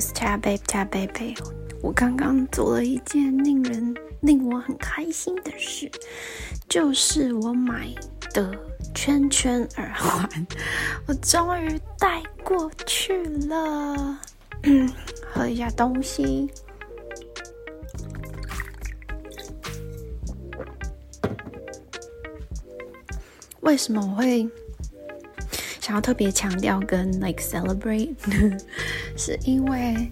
was Tab Babe Tab Babe。我刚刚做了一件令人令我很开心的事，就是我买的圈圈耳环，我终于戴过去了。喝一下东西。为什么我会想要特别强调跟 like celebrate？是因为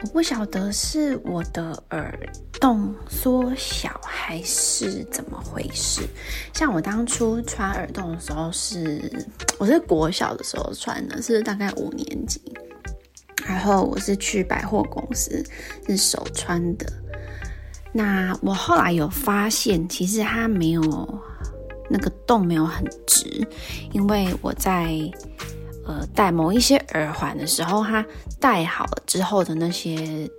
我不晓得是我的耳洞缩小还是怎么回事。像我当初穿耳洞的时候是，我是国小的时候穿的，是大概五年级，然后我是去百货公司是手穿的。那我后来有发现，其实它没有。那个洞没有很直，因为我在呃戴某一些耳环的时候，它戴好了之后的那些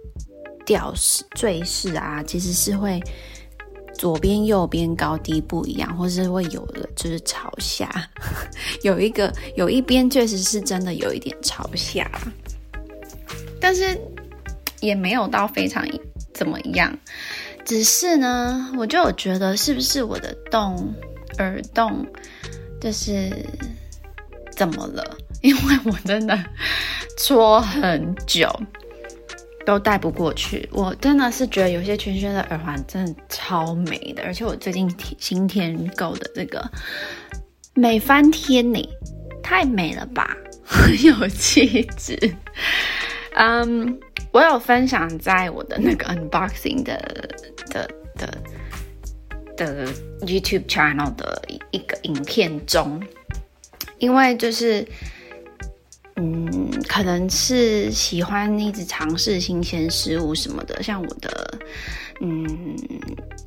吊饰坠饰啊，其实是会左边右边高低不一样，或是会有的就是朝下，有一个有一边确实是真的有一点朝下，但是也没有到非常怎么样，只是呢，我就有觉得是不是我的洞。耳洞就是怎么了？因为我真的搓很久都戴不过去。我真的是觉得有些圈圈的耳环真的超美的，而且我最近新添购的这个美翻天呢，太美了吧，很有气质。嗯，我有分享在我的那个 unboxing 的的的。的 YouTube channel 的一个影片中，因为就是，可能是喜欢一直尝试新鲜事物什么的，像我的，嗯，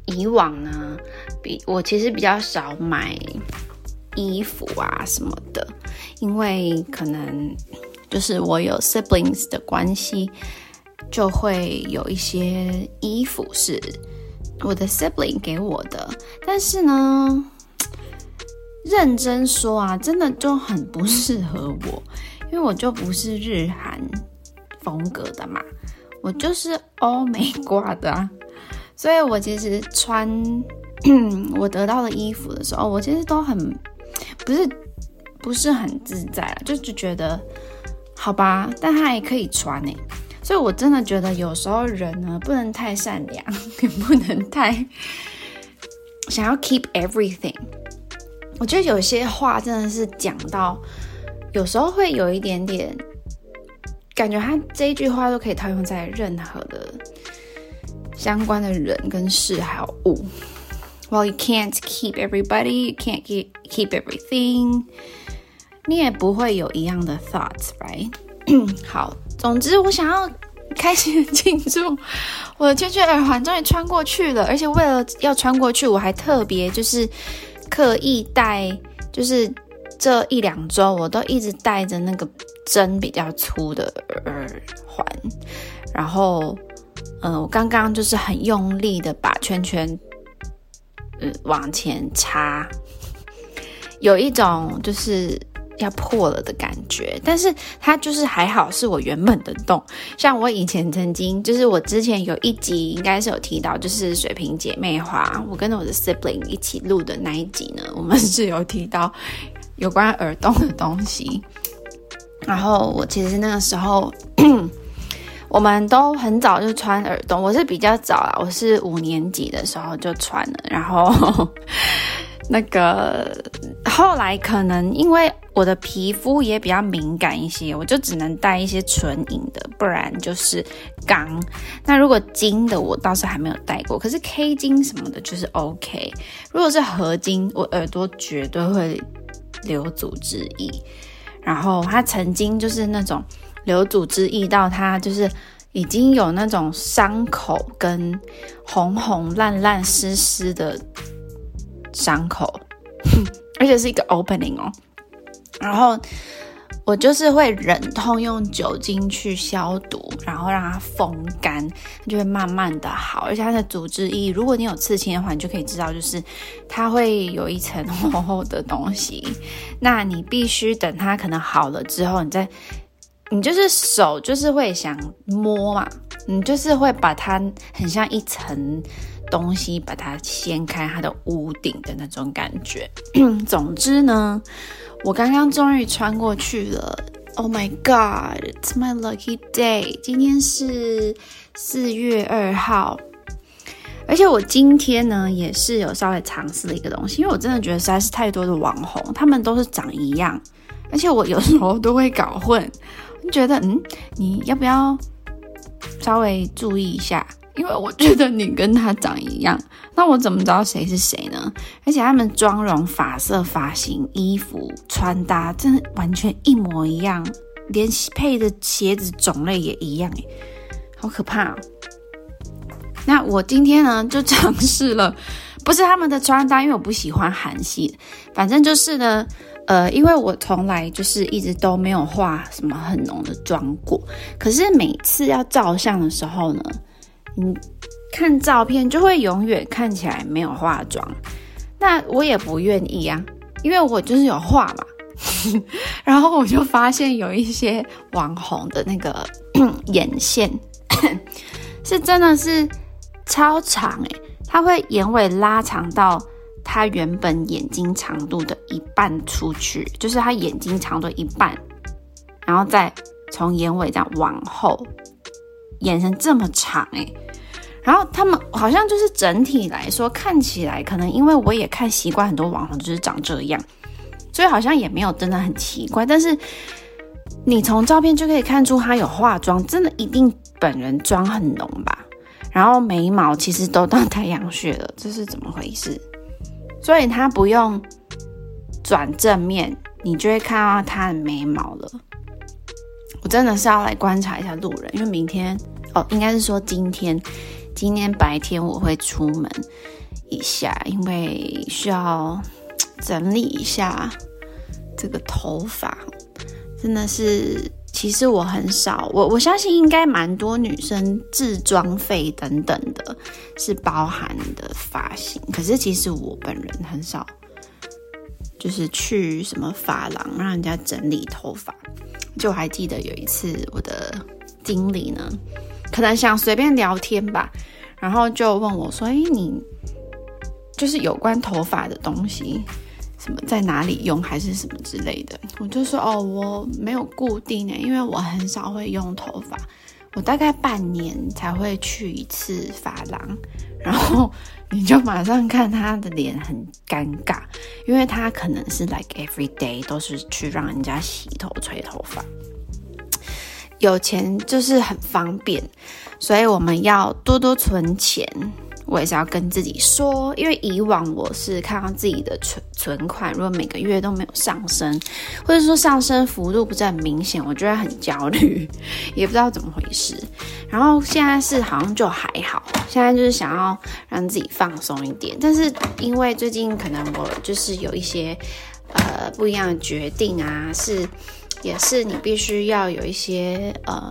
以往呢，比我其实比较少买衣服啊什么的，因为可能就是我有 siblings 的关系，就会有一些衣服是。我的 sibling 给我的，但是呢，认真说啊，真的就很不适合我，因为我就不是日韩风格的嘛，我就是欧美挂的啊，所以我其实穿我得到的衣服的时候，我其实都很不是不是很自在啊，就就觉得好吧，但它也可以穿欸。所以，我真的觉得有时候人呢，不能太善良，也不能太想要 keep everything。我觉得有些话真的是讲到，有时候会有一点点感觉，他这一句话都可以套用在任何的相关的人跟事还有物。Well, you can't keep everybody, you can't keep keep everything。你也不会有一样的 thoughts, right？好。总之，我想要开心的庆祝我的圈圈耳环终于穿过去了，而且为了要穿过去，我还特别就是刻意戴，就是这一两周我都一直戴着那个针比较粗的耳环，然后，嗯、我刚刚就是很用力的把圈圈，嗯，往前插，有一种就是。要破了的感觉，但是它就是还好，是我原本的洞。像我以前曾经，就是我之前有一集应该是有提到，就是水瓶姐妹花，我跟着我的 sibling 一起录的那一集呢，我们是有提到有关耳洞的东西。然后我其实那个时候，我们都很早就穿耳洞，我是比较早啦，我是五年级的时候就穿了，然后。那个后来可能因为我的皮肤也比较敏感一些，我就只能戴一些纯银的，不然就是钢。那如果金的，我倒是还没有戴过。可是 K 金什么的，就是 OK。如果是合金，我耳朵绝对会留组织液。然后他曾经就是那种留组织液到他就是已经有那种伤口跟红红烂烂湿湿的。伤口，而且是一个 opening 哦。然后我就是会忍痛用酒精去消毒，然后让它风干，它就会慢慢的好。而且它的组织液，如果你有刺青的话，你就可以知道，就是它会有一层厚厚的东西。那你必须等它可能好了之后，你再你就是手就是会想摸嘛，你就是会把它很像一层东西把它掀开它的屋顶的那种感觉。总之呢，我刚刚终于穿过去了。Oh my God, it's my lucky day！今天是四月二号，而且我今天呢也是有稍微尝试了一个东西，因为我真的觉得实在是太多的网红，他们都是长一样，而且我有时候都会搞混。觉得嗯，你要不要稍微注意一下？因为我觉得你跟他长一样，那我怎么知道谁是谁呢？而且他们妆容、发色、发型、衣服、穿搭，真的完全一模一样，连配的鞋子种类也一样，哎，好可怕！那我今天呢，就尝试了，不是他们的穿搭，因为我不喜欢韩系，反正就是呢。呃，因为我从来就是一直都没有化什么很浓的妆过，可是每次要照相的时候呢，你看照片就会永远看起来没有化妆。那我也不愿意啊，因为我就是有化嘛。然后我就发现有一些网红的那个 眼线 是真的是超长诶、欸，它会眼尾拉长到。他原本眼睛长度的一半出去，就是他眼睛长度一半，然后再从眼尾这样往后延伸这么长哎、欸，然后他们好像就是整体来说看起来，可能因为我也看习惯很多网红就是长这样，所以好像也没有真的很奇怪。但是你从照片就可以看出他有化妆，真的一定本人妆很浓吧？然后眉毛其实都到太阳穴了，这是怎么回事？所以他不用转正面，你就会看到他的眉毛了。我真的是要来观察一下路人，因为明天哦，应该是说今天，今天白天我会出门一下，因为需要整理一下这个头发。真的是，其实我很少，我我相信应该蛮多女生置装费等等的，是包含的发型。可是其实我本人很少，就是去什么发廊让人家整理头发。就还记得有一次，我的经理呢，可能想随便聊天吧，然后就问我说：“哎，你就是有关头发的东西。”什么在哪里用还是什么之类的，我就说哦，我没有固定的，因为我很少会用头发，我大概半年才会去一次发廊，然后 你就马上看他的脸很尴尬，因为他可能是 like every day 都是去让人家洗头吹头发，有钱就是很方便，所以我们要多多存钱。我也是要跟自己说，因为以往我是看到自己的存存款，如果每个月都没有上升，或者说上升幅度不是很明显，我觉得很焦虑，也不知道怎么回事。然后现在是好像就还好，现在就是想要让自己放松一点，但是因为最近可能我就是有一些呃不一样的决定啊，是也是你必须要有一些呃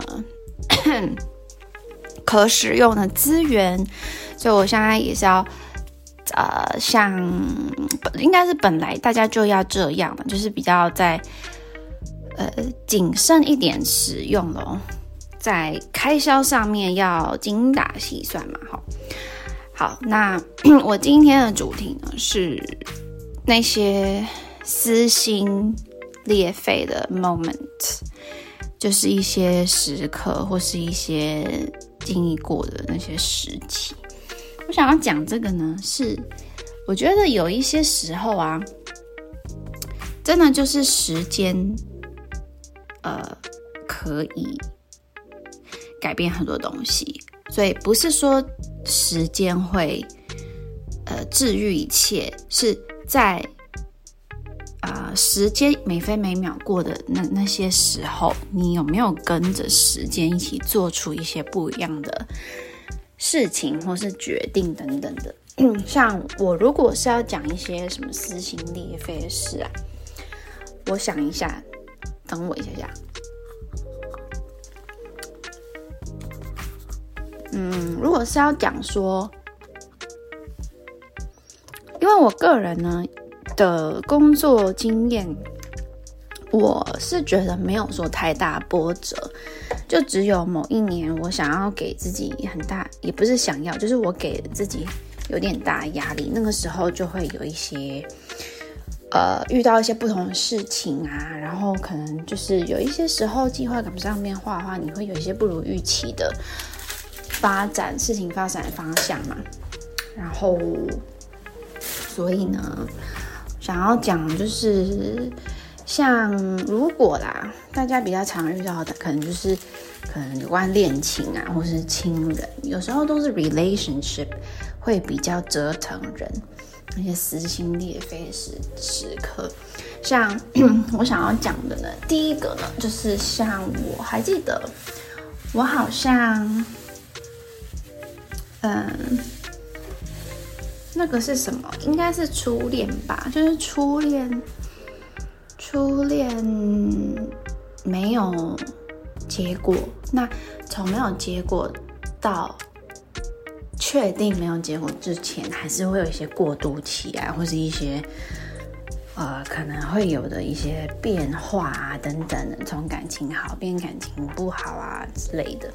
可使用的资源。所以，我现在也是要，呃，像应该是本来大家就要这样的，就是比较在呃谨慎一点使用咯，在开销上面要精打细算嘛，哈。好，那 我今天的主题呢是那些私心裂肺的 moment，就是一些时刻或是一些经历过的那些时期。我想要讲这个呢，是我觉得有一些时候啊，真的就是时间，呃，可以改变很多东西，所以不是说时间会呃治愈一切，是在、时间每分每秒过的那那些时候，你有没有跟着时间一起做出一些不一样的事情或是决定等等的，像我如果是要讲一些什么撕心裂肺的事啊，我想一下，等我一下下。嗯，如果是要讲说，因为我个人呢的工作经验我是觉得没有说太大波折，就只有某一年我想要给自己很大，也不是想要，就是我给自己有点大压力。那个时候就会有一些，呃，遇到一些不同的事情啊，然后可能就是有一些时候计划赶不上变化的话，你会有一些不如预期的发展，事情发展的方向嘛。然后，所以呢，想要讲就是。像如果啦，大家比较常遇到的，可能就是可能有关恋情啊，或是亲人，有时候都是 relationship 会比较折腾人，那些撕心裂肺的时时刻。像 我想要讲的呢，第一个呢，就是像我还记得，我好像，嗯，那个是什么？应该是初恋吧，就是初恋。初恋没有结果，那从没有结果到确定没有结果之前，还是会有一些过渡期啊，或是一些呃可能会有的一些变化啊等等，从感情好变感情不好啊之类的。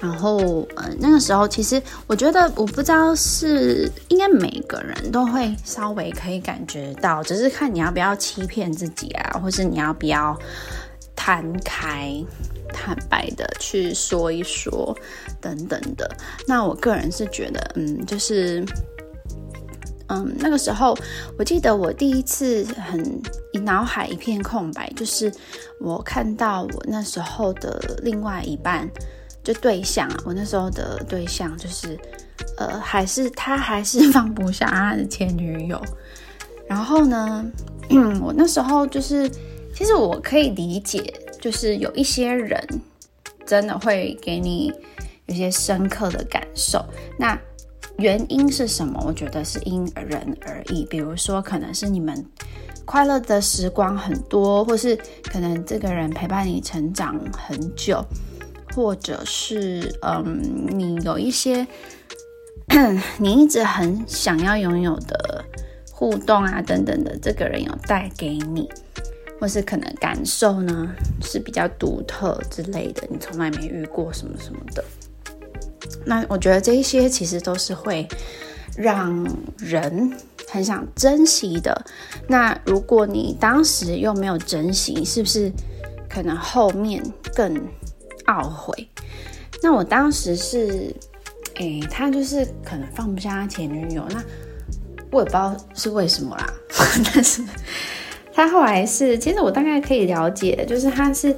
然后，呃，那个时候其实我觉得，我不知道是应该每个人都会稍微可以感觉到，只是看你要不要欺骗自己啊，或是你要不要摊开、坦白的去说一说等等的。那我个人是觉得，嗯，就是，嗯，那个时候我记得我第一次很脑海一片空白，就是我看到我那时候的另外一半。就对象啊，我那时候的对象就是，呃，还是他还是放不下他的前女友。然后呢，我那时候就是，其实我可以理解，就是有一些人真的会给你有些深刻的感受。那原因是什么？我觉得是因人而异。比如说，可能是你们快乐的时光很多，或是可能这个人陪伴你成长很久。或者是嗯，你有一些 你一直很想要拥有的互动啊等等的，这个人有带给你，或是可能感受呢是比较独特之类的，你从来没遇过什么什么的。那我觉得这一些其实都是会让人很想珍惜的。那如果你当时又没有珍惜，是不是可能后面更？懊悔，那我当时是，哎，他就是可能放不下他前女友，那我也不知道是为什么啦。但是他后来是，其实我大概可以了解，就是他是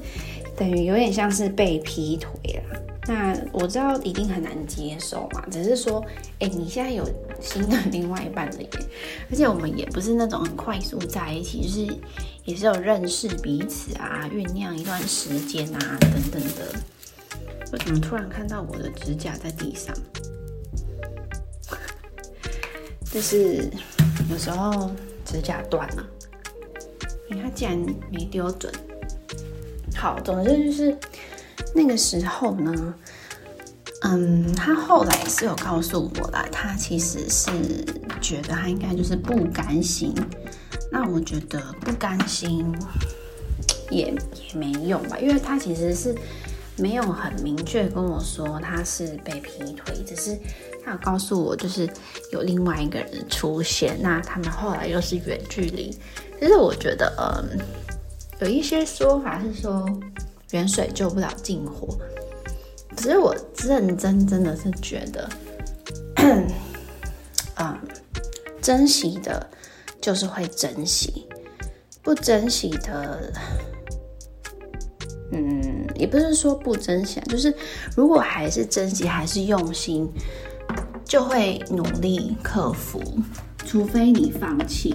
等于有点像是被劈腿了。那我知道一定很难接受嘛，只是说，哎，你现在有新的另外一半了耶，而且我们也不是那种很快速在一起，就是。也是有认识彼此啊，酝酿一段时间啊，等等的。我怎么突然看到我的指甲在地上？就是有时候指甲断了，哎，他竟然没丢准。好，总之就是那个时候呢，嗯，他后来是有告诉我啦，他其实是觉得他应该就是不甘心。那我觉得不甘心也也没用吧，因为他其实是没有很明确跟我说他是被劈腿，只是他有告诉我就是有另外一个人出现，那他们后来又是远距离。其实我觉得，嗯，有一些说法是说远水救不了近火，只是我认真真的是觉得，嗯，珍惜的。就是会珍惜，不珍惜的，嗯，也不是说不珍惜，就是如果还是珍惜，还是用心，就会努力克服。除非你放弃，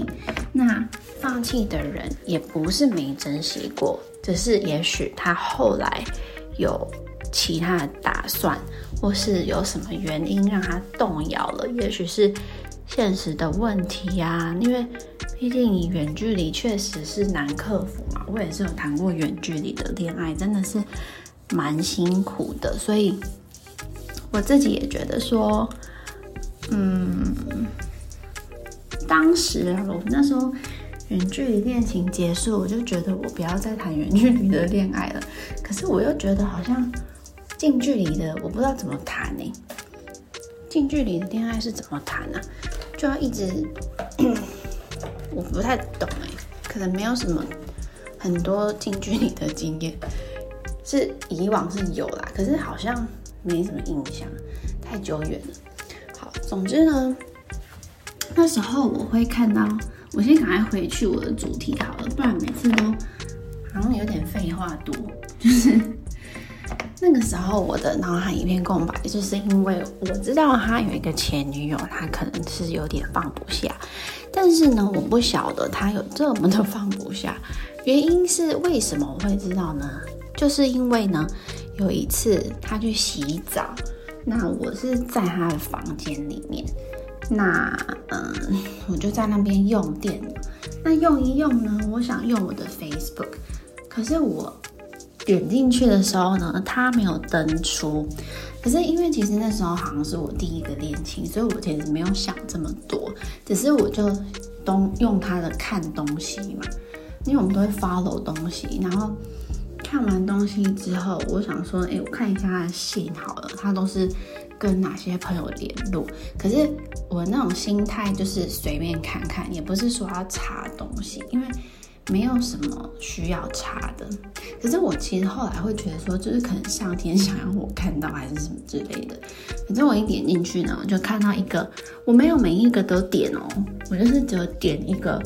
那放弃的人也不是没珍惜过，只是也许他后来有其他的打算，或是有什么原因让他动摇了，也许是。现实的问题呀、啊，因为毕竟你远距离确实是难克服嘛。我也是有谈过远距离的恋爱，真的是蛮辛苦的。所以我自己也觉得说，嗯，当时我那时候远距离恋情结束，我就觉得我不要再谈远距离的恋爱了。可是我又觉得好像近距离的，我不知道怎么谈呢？近距离的恋爱是怎么谈呢？就要一直，我不太懂哎，可能没有什么很多近距离的经验，是以往是有啦，可是好像没什么印象，太久远了。好，总之呢，那时候我会看到，我先赶快回去我的主题好了，不然每次都好像有点废话多，就是。那个时候我的脑海一片空白，就是因为我知道他有一个前女友，他可能是有点放不下，但是呢，我不晓得他有这么的放不下。原因是为什么我会知道呢？就是因为呢，有一次他去洗澡，那我是在他的房间里面，那嗯，我就在那边用电，那用一用呢，我想用我的 Facebook，可是我。点进去的时候呢，他没有登出。可是因为其实那时候好像是我第一个恋情，所以我其实没有想这么多，只是我就都用他的看东西嘛，因为我们都会 follow 东西。然后看完东西之后，我想说，哎，我看一下他的信好了，他都是跟哪些朋友联络。可是我那种心态就是随便看看，也不是说要查东西，因为。没有什么需要查的，可是我其实后来会觉得说，就是可能上天想要我看到还是什么之类的。反正我一点进去呢，我就看到一个，我没有每一个都点哦，我就是只有点一个，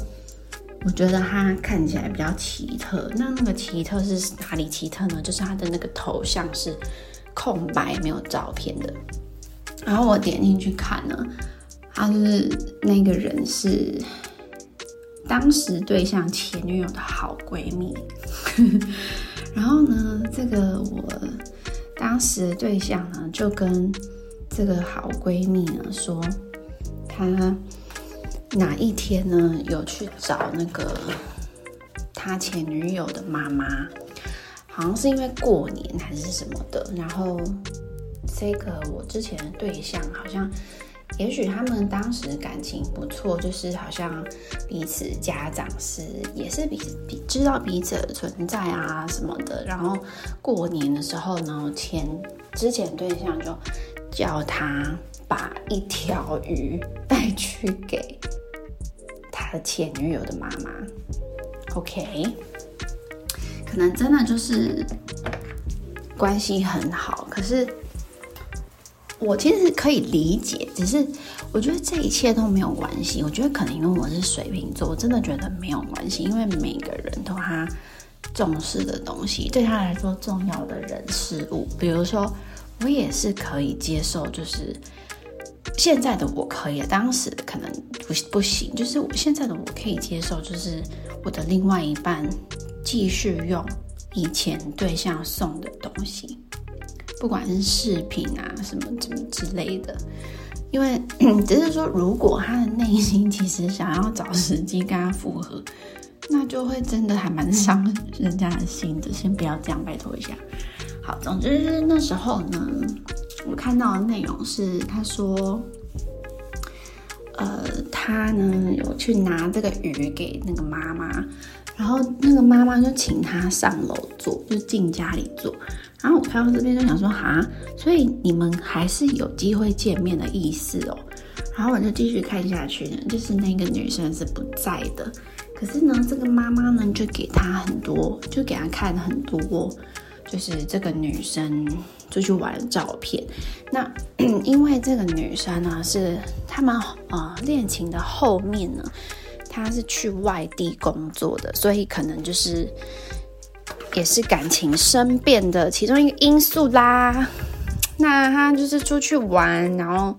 我觉得它看起来比较奇特。那那个奇特是哪里奇特呢？就是它的那个头像是空白，没有照片的。然后我点进去看呢，它就是那个人是。当时对象前女友的好闺蜜，然后呢，这个我当时的对象呢，就跟这个好闺蜜呢说，她哪一天呢有去找那个他前女友的妈妈，好像是因为过年还是什么的，然后这个我之前的对象好像。也许他们当时感情不错，就是好像彼此家长是也是彼彼知道彼此的存在啊什么的。然后过年的时候呢，前之前对象就叫他把一条鱼带去给他的前女友的妈妈。OK，可能真的就是关系很好，可是。我其实可以理解，只是我觉得这一切都没有关系。我觉得可能因为我是水瓶座，我真的觉得没有关系，因为每个人都他重视的东西，对他来说重要的人事物，比如说我也是可以接受，就是现在的我可以，当时可能不不行，就是我现在的我可以接受，就是我的另外一半继续用以前对象送的东西。不管是饰品啊，什么什么之类的，因为 只是说，如果他的内心其实想要找时机跟他复合，那就会真的还蛮伤人家的心的。先不要这样，拜托一下。好，总之那时候呢，我看到的内容是他说，呃，他呢有去拿这个鱼给那个妈妈，然后那个妈妈就请他上楼坐，就进家里坐。然后我看到这边就想说，哈，所以你们还是有机会见面的意思哦。然后我就继续看下去呢，就是那个女生是不在的，可是呢，这个妈妈呢就给她很多，就给她看很多，就是这个女生出去玩的照片。那 因为这个女生呢是他们呃恋情的后面呢，她是去外地工作的，所以可能就是。也是感情生变的其中一个因素啦。那他就是出去玩，然后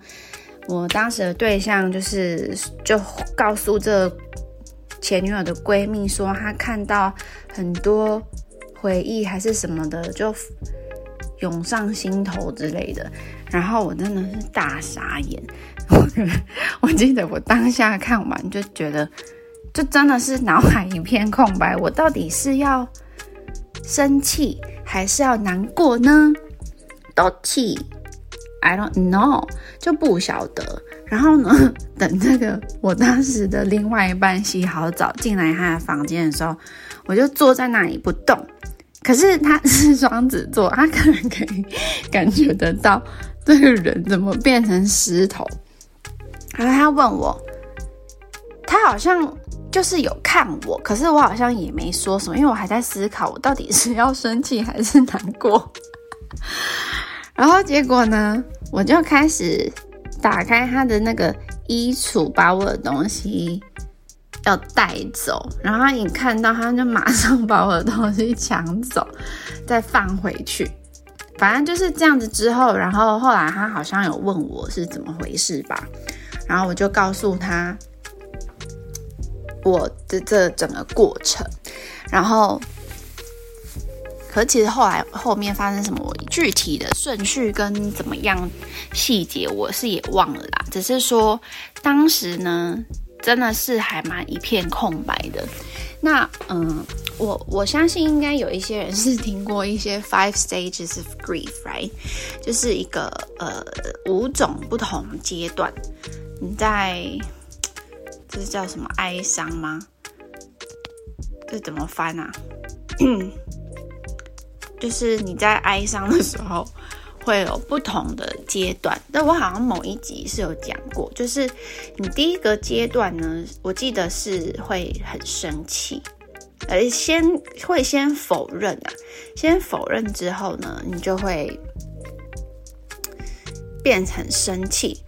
我当时的对象就是就告诉这前女友的闺蜜说，他看到很多回忆还是什么的，就涌上心头之类的。然后我真的是大傻眼，我记得我当下看完就觉得，就真的是脑海一片空白。我到底是要？生气还是要难过呢？都气，I don't know，就不晓得。然后呢，等这个我当时的另外一半洗好澡进来他的房间的时候，我就坐在那里不动。可是他是双子座，他可能可以感觉得到这个人怎么变成石头。然后他问我，他好像就是有看我，可是我好像也没说什么，因为我还在思考我到底是要生气还是难过。然后结果呢，我就开始打开他的那个衣橱，把我的东西要带走。然后他一看到，他就马上把我的东西抢走，再放回去。反正就是这样子。之后，然后后来他好像有问我是怎么回事吧。然后我就告诉他我的这整个过程。然后。可其实后来后面发生什么，我具体的顺序跟怎么样细节，我是也忘了啦。只是说当时呢，真的是还蛮一片空白的。那嗯，我我相信应该有一些人是听过一些 five stages of grief，right？就是一个呃五种不同阶段。你在这是叫什么哀伤吗？这怎么翻啊？就是你在哀伤的时候，会有不同的阶段。但我好像某一集是有讲过，就是你第一个阶段呢，我记得是会很生气，而先会先否认啊，先否认之后呢，你就会变成生气。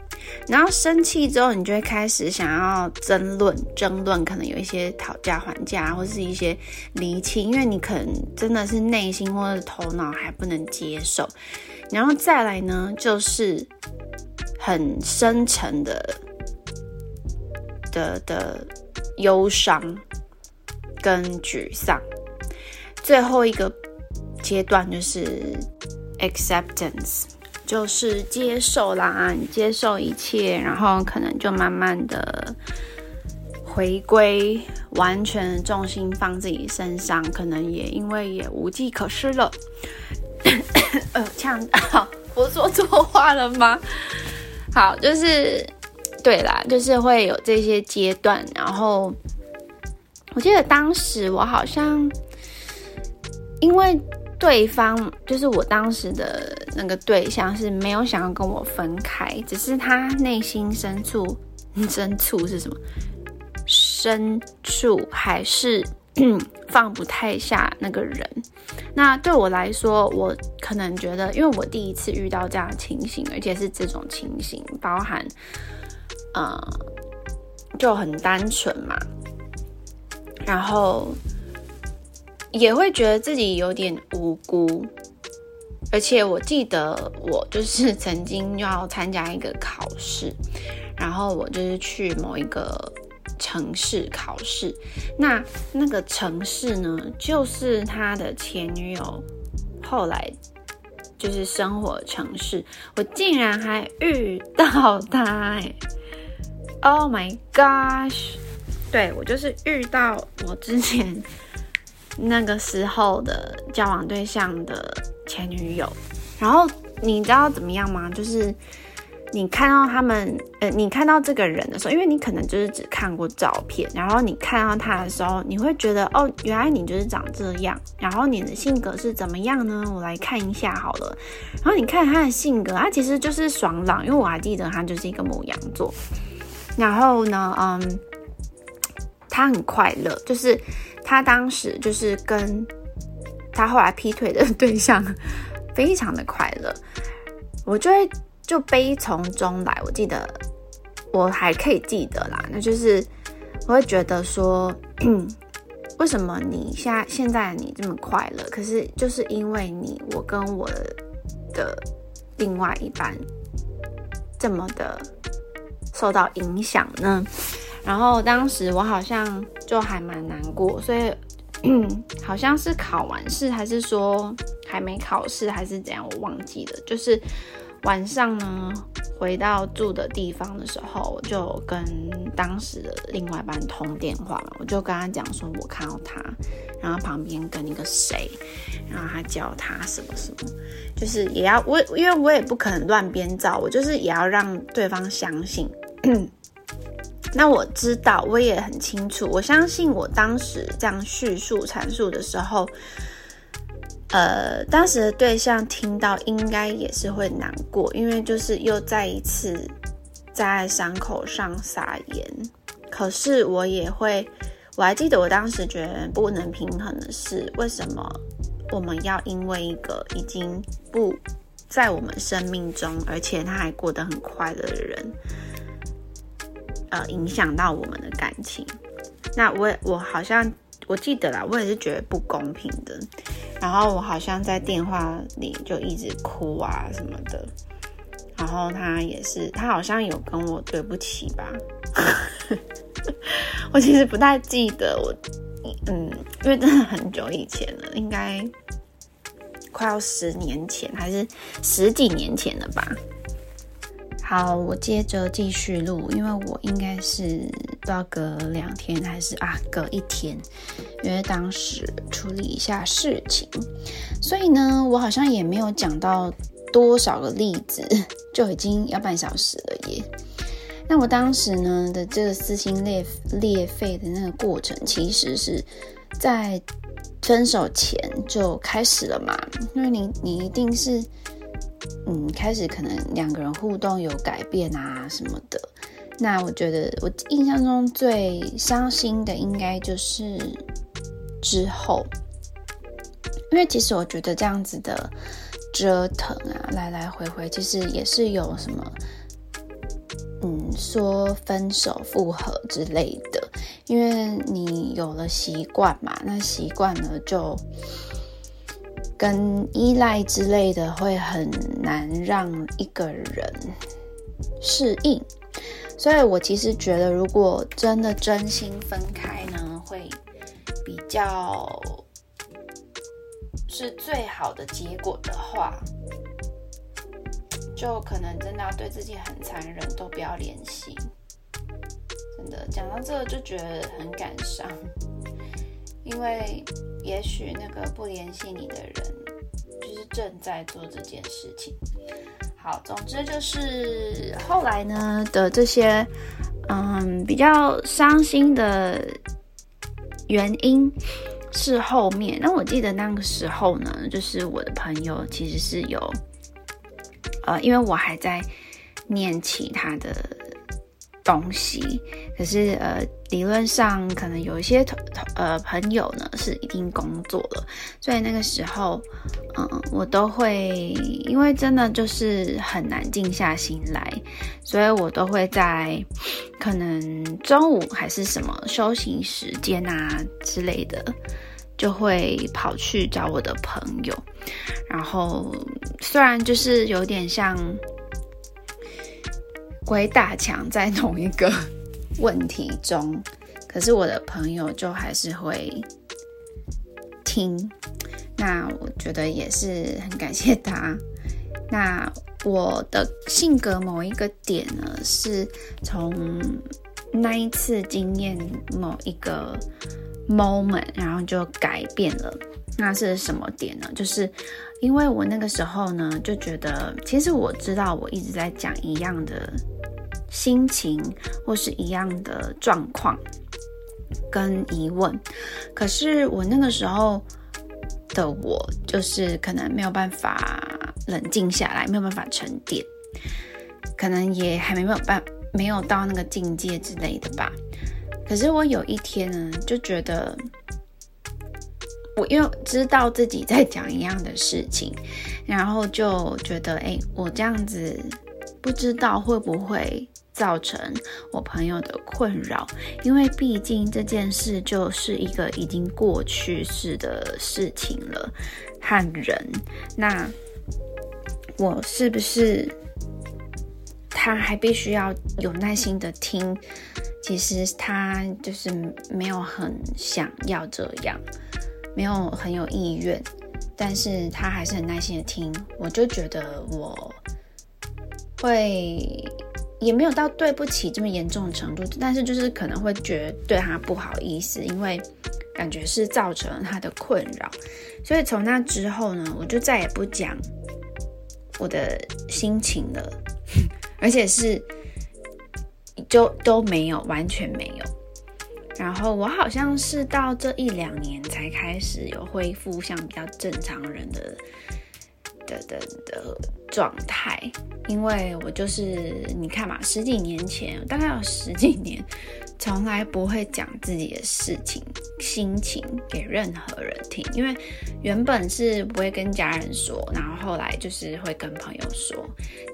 然后生气之后，你就会开始想要争论，争论可能有一些讨价还价，或是一些厘清，因为你可能真的是内心或者头脑还不能接受。然后再来呢，就是很深沉的的的忧伤跟沮丧。最后一个阶段就是 acceptance。就是接受啦，你接受一切，然后可能就慢慢的回归，完全重心放自己身上，可能也因为也无计可施了。呃，呛到，我说错话了吗？好，就是对啦，就是会有这些阶段，然后我记得当时我好像因为。对方就是我当时的那个对象，是没有想要跟我分开，只是他内心深处，深处是什么？深处还是放不太下那个人。那对我来说，我可能觉得，因为我第一次遇到这样的情形，而且是这种情形，包含，呃，就很单纯嘛，然后。也会觉得自己有点无辜，而且我记得我就是曾经要参加一个考试，然后我就是去某一个城市考试，那那个城市呢，就是他的前女友后来就是生活城市，我竟然还遇到他欸，Oh my gosh！对，我就是遇到我之前。那个时候的交往对象的前女友，然后你知道怎么样吗？就是你看到他们，呃，你看到这个人的时候，因为你可能就是只看过照片，然后你看到他的时候，你会觉得哦，原来你就是长这样。然后你的性格是怎么样呢？我来看一下好了。然后你看他的性格，他其实就是爽朗，因为我还记得他就是一个牡羊座。然后呢，嗯，他很快乐，就是。他当时就是跟他后来劈腿的对象非常的快乐，我就会就悲从中来。我记得我还可以记得啦，那就是我会觉得说，为什么你现在现在你这么快乐？可是就是因为你，我跟我的另外一半这么的受到影响呢？然后当时我好像就还蛮难过，所以，好像是考完试还是说还没考试还是怎样，我忘记了。就是晚上呢，回到住的地方的时候，我就跟当时的另外一班通电话，我就跟他讲说，我看到他，然后旁边跟一个谁，然后他叫他什么什么，就是也要我，因为我也不可能乱编造，我就是也要让对方相信。那我知道，我也很清楚，我相信我当时这样叙述阐述的时候。呃，当时的对象听到应该也是会难过，因为就是又再一次在伤口上撒盐。可是我也会，我还记得我当时觉得不能平衡的是，为什么我们要因为一个已经不在我们生命中，而且他还过得很快乐的人，呃，影响到我们的感情？那我我好像我记得啦，我也是觉得不公平的。然后我好像在电话里就一直哭啊什么的，然后他也是，他好像有跟我对不起吧，我其实不太记得我，嗯，因为真的很久以前了，应该快要十年前还是十几年前了吧。好，我接着继续录，因为我应该是不知道隔两天还是啊隔一天，因为当时处理一下事情，所以呢，我好像也没有讲到多少个例子，就已经要半小时了耶。那我当时呢的这个撕心裂裂肺的那个过程，其实是在分手前就开始了嘛，因为你你一定是。嗯，开始可能两个人互动有改变啊什么的。那我觉得我印象中最伤心的应该就是之后，因为其实我觉得这样子的折腾啊，来来回回，其实也是有什么，嗯，说分手复合之类的。因为你有了习惯嘛，那习惯了就。跟依赖之类的会很难让一个人适应，所以我其实觉得，如果真的真心分开呢，会比较是最好的结果的话，就可能真的要对自己很残忍，都不要联系。真的讲到这个就觉得很感伤。因为也许那个不联系你的人，就是正在做这件事情。好，总之就是后来呢的这些，嗯，比较伤心的原因是后面。那我记得那个时候呢，就是我的朋友其实是有，呃，因为我还在念其他的。东西，可是呃，理论上可能有一些同同呃朋友呢是已经工作了，所以那个时候，嗯、我都会因为真的就是很难静下心来，所以我都会在可能中午还是什么休息时间啊之类的，就会跑去找我的朋友，然后虽然就是有点像。归大强在同一个 问题中，可是我的朋友就还是会听，那我觉得也是很感谢他。那我的性格某一个点呢，是从那一次经验某一个 moment，然后就改变了。那是什么点呢？就是因为我那个时候呢，就觉得其实我知道我一直在讲一样的。心情或是一样的状况跟疑问，可是我那个时候的我，就是可能没有办法冷静下来，没有办法沉淀，可能也还没有办没有到那个境界之类的吧。可是我有一天呢，就觉得我因为知道自己在讲一样的事情，然后就觉得，哎，我这样子不知道会不会。造成我朋友的困扰，因为毕竟这件事就是一个已经过去式的事情了，和人，那我是不是他还必须要有耐心的听？其实他就是没有很想要这样，没有很有意愿，但是他还是很耐心的听，我就觉得我。会也没有到对不起这么严重的程度，但是就是可能会觉得对他不好意思，因为感觉是造成了他的困扰，所以从那之后呢，我就再也不讲我的心情了，而且是就都没有，完全没有。然后我好像是到这一两年才开始有恢复像比较正常人的的的的状态，因为我就是你看嘛，十几年前，大概有十几年，从来不会讲自己的事情、心情给任何人听，因为原本是不会跟家人说，然后后来就是会跟朋友说，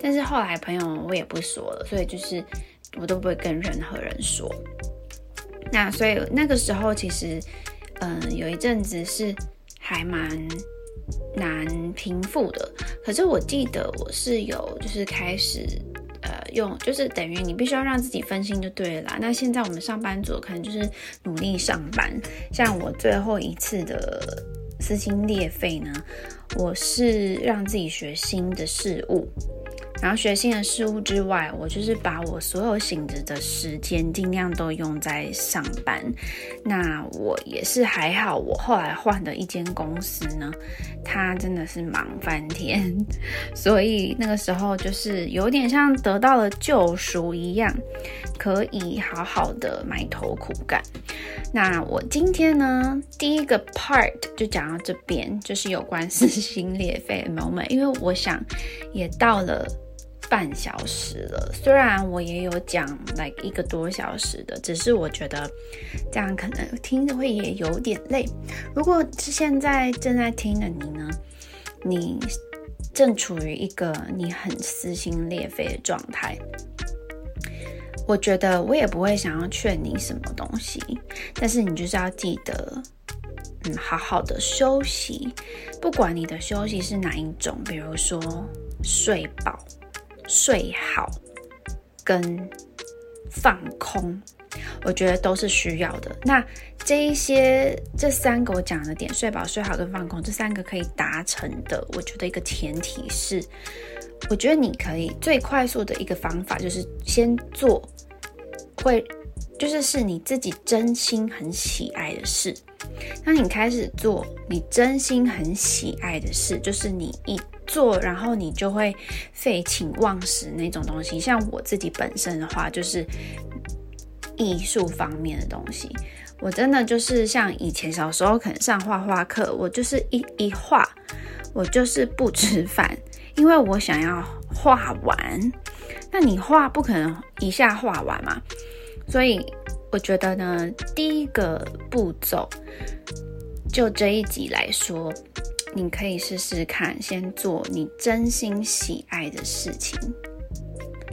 但是后来朋友我也不说了，所以就是我都不会跟任何人说。那所以那个时候其实，嗯、有一阵子是还蛮难平复的。可是我记得我是有就是开始呃用，就是等于你必须要让自己分心就对了啦。那现在我们上班族可能就是努力上班。像我最后一次的撕心裂肺呢，我是让自己学新的事物。然后学新的事物之外，我就是把我所有醒着的时间尽量都用在上班。那我也是还好，我后来换的一间公司呢，它真的是忙翻天，所以那个时候就是有点像得到了救赎一样，可以好好的埋头苦干。那我今天呢，第一个 part 就讲到这边，就是有关撕 心裂肺的 moment，因为我想也到了。半小时了，虽然我也有讲 like 一个多小时的，只是我觉得这样可能听着会也有点累。如果是现在正在听的你呢，你正处于一个你很撕心裂肺的状态，我觉得我也不会想要劝你什么东西，但是你就是要记得，嗯，好好的休息，不管你的休息是哪一种，比如说睡饱。睡好跟放空，我觉得都是需要的。那这一些这三个我讲的点，睡饱、睡好跟放空这三个可以达成的，我觉得一个前提是，我觉得你可以最快速的一个方法就是先做会，就是是你自己真心很喜爱的事。当你开始做你真心很喜爱的事，就是你一。做，然后你就会废寝忘食那种东西。像我自己本身的话，就是艺术方面的东西。我真的就是像以前小时候可能上画画课，我就是一一画，我就是不吃饭，因为我想要画完。那你画不可能一下画完嘛？所以我觉得呢，第一个步骤，就这一集来说。你可以试试看，先做你真心喜爱的事情。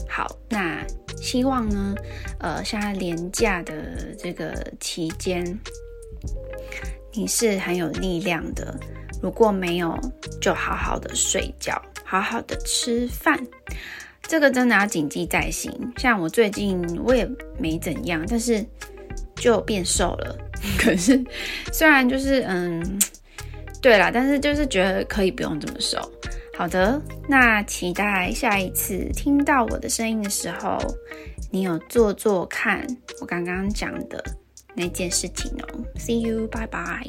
好，那希望呢，呃，现在连假的这个期间，你是很有力量的。如果没有，就好好的睡觉，好好的吃饭。这个真的要谨记在心。像我最近我也没怎样，但是就变瘦了。可是虽然就是嗯。对啦，但是就是觉得可以不用这么瘦。好的，那期待下一次听到我的声音的时候，你有做做看我刚刚讲的那件事情哦。See you，拜拜。